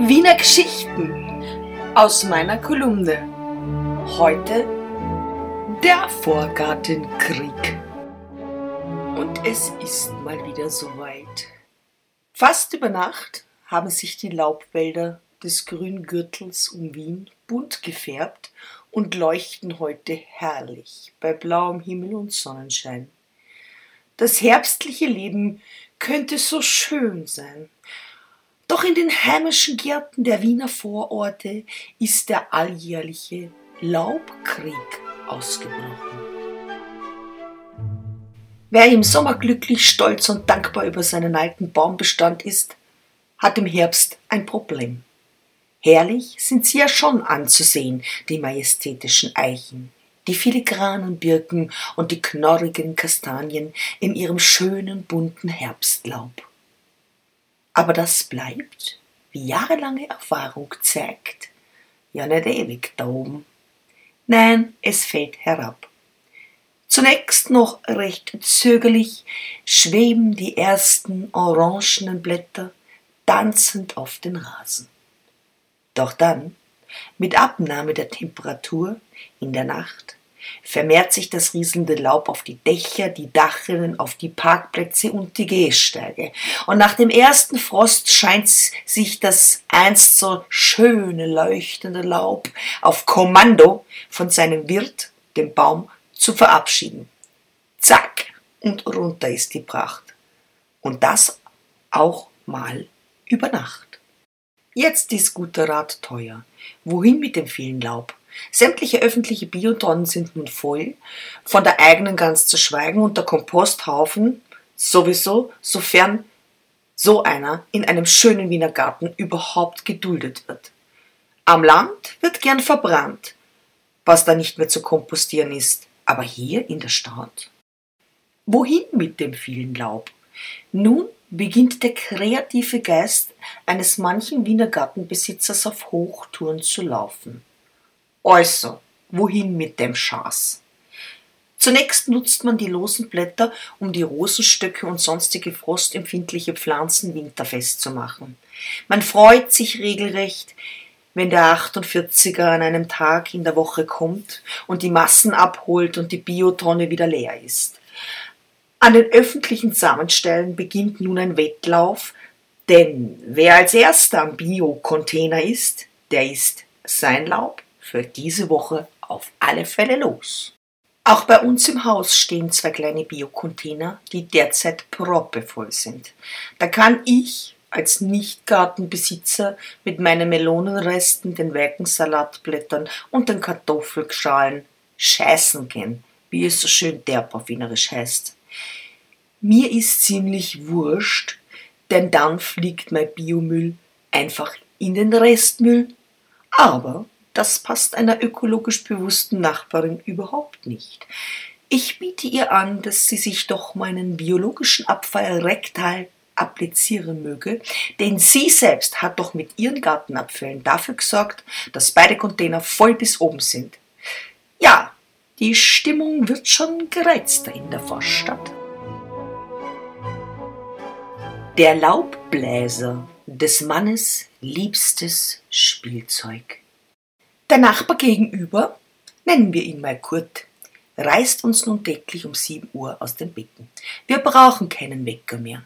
Wiener Geschichten aus meiner Kolumne. Heute der Vorgartenkrieg. Und es ist mal wieder soweit. Fast über Nacht haben sich die Laubwälder des Grüngürtels um Wien bunt gefärbt und leuchten heute herrlich bei blauem Himmel und Sonnenschein. Das herbstliche Leben könnte so schön sein, doch in den heimischen Gärten der Wiener Vororte ist der alljährliche Laubkrieg ausgebrochen. Wer im Sommer glücklich, stolz und dankbar über seinen alten Baumbestand ist, hat im Herbst ein Problem. Herrlich sind sie ja schon anzusehen, die majestätischen Eichen, die filigranen Birken und die knorrigen Kastanien in ihrem schönen bunten Herbstlaub. Aber das bleibt, wie jahrelange Erfahrung zeigt, ja nicht ewig da oben. Nein, es fällt herab. Zunächst noch recht zögerlich schweben die ersten orangenen Blätter tanzend auf den Rasen. Doch dann, mit Abnahme der Temperatur in der Nacht, vermehrt sich das rieselnde Laub auf die Dächer, die Dachrinnen, auf die Parkplätze und die Gehsteige. Und nach dem ersten Frost scheint sich das einst so schöne leuchtende Laub auf Kommando von seinem Wirt, dem Baum, zu verabschieden. Zack, und runter ist die Pracht. Und das auch mal über Nacht. Jetzt ist guter Rat teuer. Wohin mit dem vielen Laub? Sämtliche öffentliche Biotonnen sind nun voll, von der eigenen ganz zu schweigen und der Komposthaufen sowieso, sofern so einer in einem schönen Wiener Garten überhaupt geduldet wird. Am Land wird gern verbrannt, was da nicht mehr zu kompostieren ist, aber hier in der Stadt? Wohin mit dem vielen Laub? Nun beginnt der kreative Geist eines manchen Wiener Gartenbesitzers auf Hochtouren zu laufen. Also, wohin mit dem Schaß? Zunächst nutzt man die losen Blätter, um die Rosenstöcke und sonstige frostempfindliche Pflanzen winterfest zu machen. Man freut sich regelrecht, wenn der 48er an einem Tag in der Woche kommt und die Massen abholt und die Biotonne wieder leer ist. An den öffentlichen Samenstellen beginnt nun ein Wettlauf, denn wer als erster am Bio-Container ist, der ist sein Laub für diese Woche auf alle Fälle los. Auch bei uns im Haus stehen zwei kleine Biocontainer, die derzeit proppevoll sind. Da kann ich als Nicht-Gartenbesitzer mit meinen Melonenresten, den welken Salatblättern und den Kartoffelschalen scheißen gehen, wie es so schön derb auf Wienerisch heißt. Mir ist ziemlich wurscht, denn dann fliegt mein Biomüll einfach in den Restmüll. Aber das passt einer ökologisch bewussten Nachbarin überhaupt nicht. Ich biete ihr an, dass sie sich doch meinen biologischen Abfall rektal applizieren möge, denn sie selbst hat doch mit ihren Gartenabfällen dafür gesorgt, dass beide Container voll bis oben sind. Ja, die Stimmung wird schon gereizter in der Vorstadt. Der Laubbläser des Mannes liebstes Spielzeug. Der Nachbar gegenüber, nennen wir ihn mal Kurt, reißt uns nun täglich um 7 Uhr aus den Betten. Wir brauchen keinen Wecker mehr,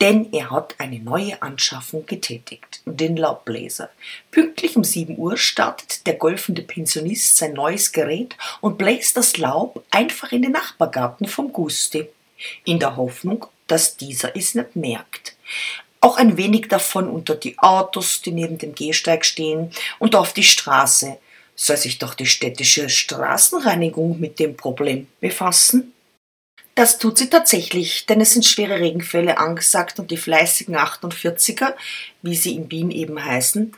denn er hat eine neue Anschaffung getätigt, den Laubbläser. Pünktlich um 7 Uhr startet der golfende Pensionist sein neues Gerät und bläst das Laub einfach in den Nachbargarten vom Gusti, in der Hoffnung, dass dieser es nicht merkt auch ein wenig davon unter die Autos, die neben dem Gehsteig stehen, und auf die Straße, soll sich doch die städtische Straßenreinigung mit dem Problem befassen? Das tut sie tatsächlich, denn es sind schwere Regenfälle angesagt und die fleißigen 48er, wie sie in Wien eben heißen,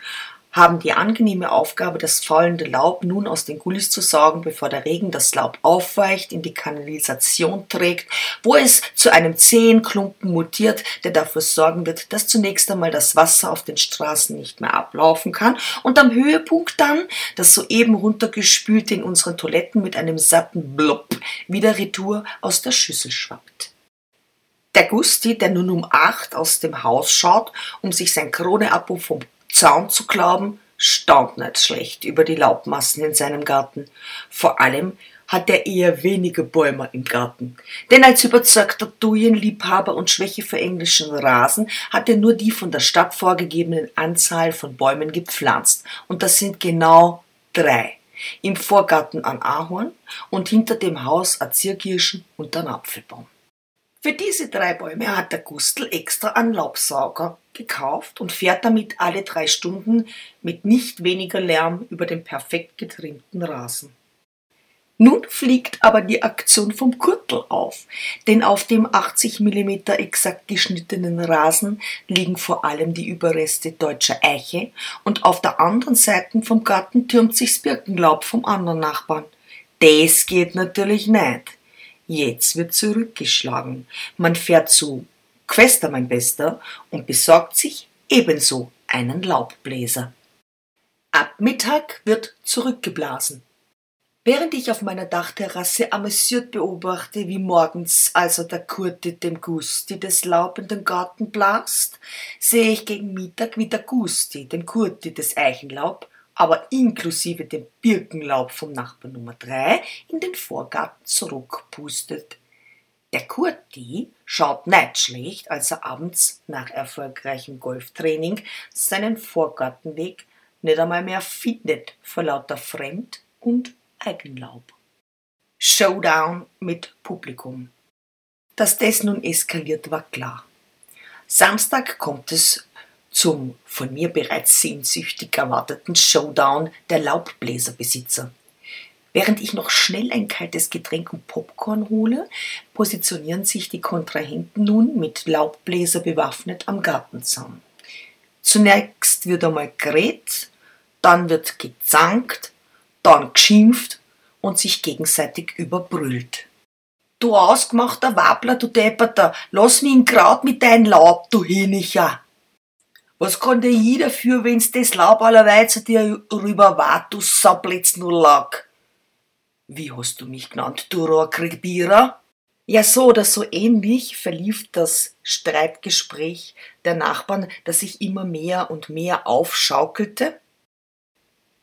haben die angenehme Aufgabe, das faulende Laub nun aus den Gullis zu saugen, bevor der Regen das Laub aufweicht, in die Kanalisation trägt, wo es zu einem zähen Klumpen mutiert, der dafür sorgen wird, dass zunächst einmal das Wasser auf den Straßen nicht mehr ablaufen kann und am Höhepunkt dann das soeben runtergespülte in unseren Toiletten mit einem satten Blub wieder retour aus der Schüssel schwappt. Der Gusti, der nun um acht aus dem Haus schaut, um sich sein Kroneabo vom Zaun zu glauben, staunt nicht schlecht über die Laubmassen in seinem Garten. Vor allem hat er eher wenige Bäume im Garten. Denn als überzeugter Dujenliebhaber und Schwäche für englischen Rasen hat er nur die von der Stadt vorgegebenen Anzahl von Bäumen gepflanzt. Und das sind genau drei. Im Vorgarten ein Ahorn und hinter dem Haus ein Zierkirschen und ein Apfelbaum. Für diese drei Bäume hat der Gustl extra einen Laubsauger gekauft und fährt damit alle drei Stunden mit nicht weniger Lärm über den perfekt getrimmten Rasen. Nun fliegt aber die Aktion vom Kurtel auf, denn auf dem 80 mm exakt geschnittenen Rasen liegen vor allem die Überreste deutscher Eiche und auf der anderen Seite vom Garten türmt sich's Birkenlaub vom anderen Nachbarn. Das geht natürlich nicht. Jetzt wird zurückgeschlagen. Man fährt zu Quester, mein Bester, und besorgt sich ebenso einen Laubbläser. Ab Mittag wird zurückgeblasen. Während ich auf meiner Dachterrasse amüsiert beobachte, wie morgens also der Kurti dem Gusti des Laub in den Garten blast, sehe ich gegen Mittag, wie der Gusti dem Kurti des Eichenlaub, aber inklusive dem Birkenlaub vom Nachbar Nummer drei, in den Vorgarten zurückpustet. Der Kurti schaut nicht schlecht, als er abends nach erfolgreichem Golftraining seinen Vorgartenweg nicht einmal mehr findet vor lauter Fremd- und Eigenlaub. Showdown mit Publikum. Dass das nun eskaliert, war klar. Samstag kommt es zum von mir bereits sehnsüchtig erwarteten Showdown der Laubbläserbesitzer. Während ich noch schnell ein kaltes Getränk und Popcorn hole, positionieren sich die Kontrahenten nun mit Laubbläser bewaffnet am Gartenzaun. Zunächst wird einmal geredet, dann wird gezankt, dann geschimpft und sich gegenseitig überbrüllt. Du ausgemachter Wappler, du Depperter, lass mich in Kraut mit dein Laub, du Hinicher. Was kann der ich dafür, wenn's das Laub allerweil zu dir rüber war, du Sablitz nur Lack? Wie hast du mich genannt, du Rohrkriegbierer? Ja, so oder so ähnlich verlief das Streitgespräch der Nachbarn, das sich immer mehr und mehr aufschaukelte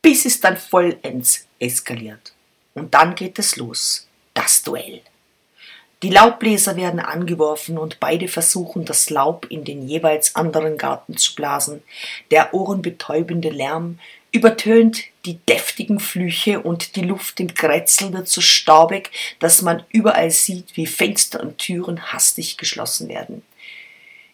bis es dann vollends eskaliert. Und dann geht es los, das Duell. Die Laubbläser werden angeworfen und beide versuchen, das Laub in den jeweils anderen Garten zu blasen. Der ohrenbetäubende Lärm übertönt die deftigen Flüche und die Luft im Kretzel wird so staubig, dass man überall sieht, wie Fenster und Türen hastig geschlossen werden.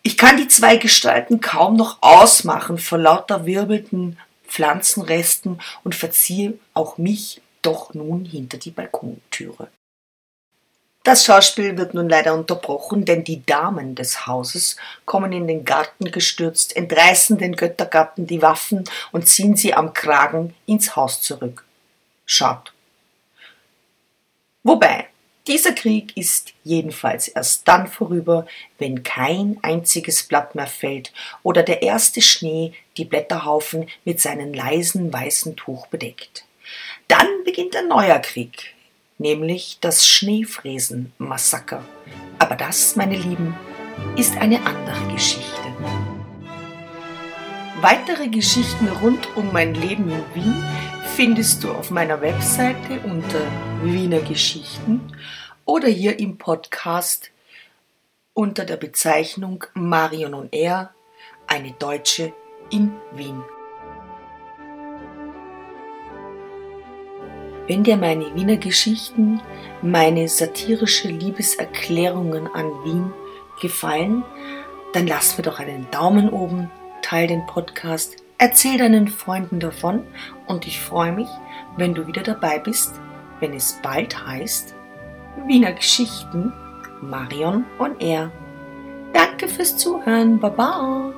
Ich kann die zwei Gestalten kaum noch ausmachen vor lauter wirbelnden Pflanzenresten und verziehe auch mich doch nun hinter die Balkontüre. Das Schauspiel wird nun leider unterbrochen, denn die Damen des Hauses kommen in den Garten gestürzt, entreißen den Göttergatten die Waffen und ziehen sie am Kragen ins Haus zurück. Schad. Wobei, dieser Krieg ist jedenfalls erst dann vorüber, wenn kein einziges Blatt mehr fällt oder der erste Schnee die Blätterhaufen mit seinem leisen weißen Tuch bedeckt. Dann beginnt ein neuer Krieg, nämlich das Schneefräsen-Massaker. Aber das, meine Lieben, ist eine andere Geschichte. Weitere Geschichten rund um mein Leben in Wien findest du auf meiner Webseite unter Wiener Geschichten oder hier im Podcast unter der Bezeichnung Marion und Er, eine Deutsche in Wien. Wenn dir meine Wiener Geschichten, meine satirische Liebeserklärungen an Wien gefallen, dann lass mir doch einen Daumen oben teile den Podcast, erzähl deinen Freunden davon und ich freue mich, wenn du wieder dabei bist, wenn es bald heißt Wiener Geschichten, Marion und er. Danke fürs Zuhören, Baba.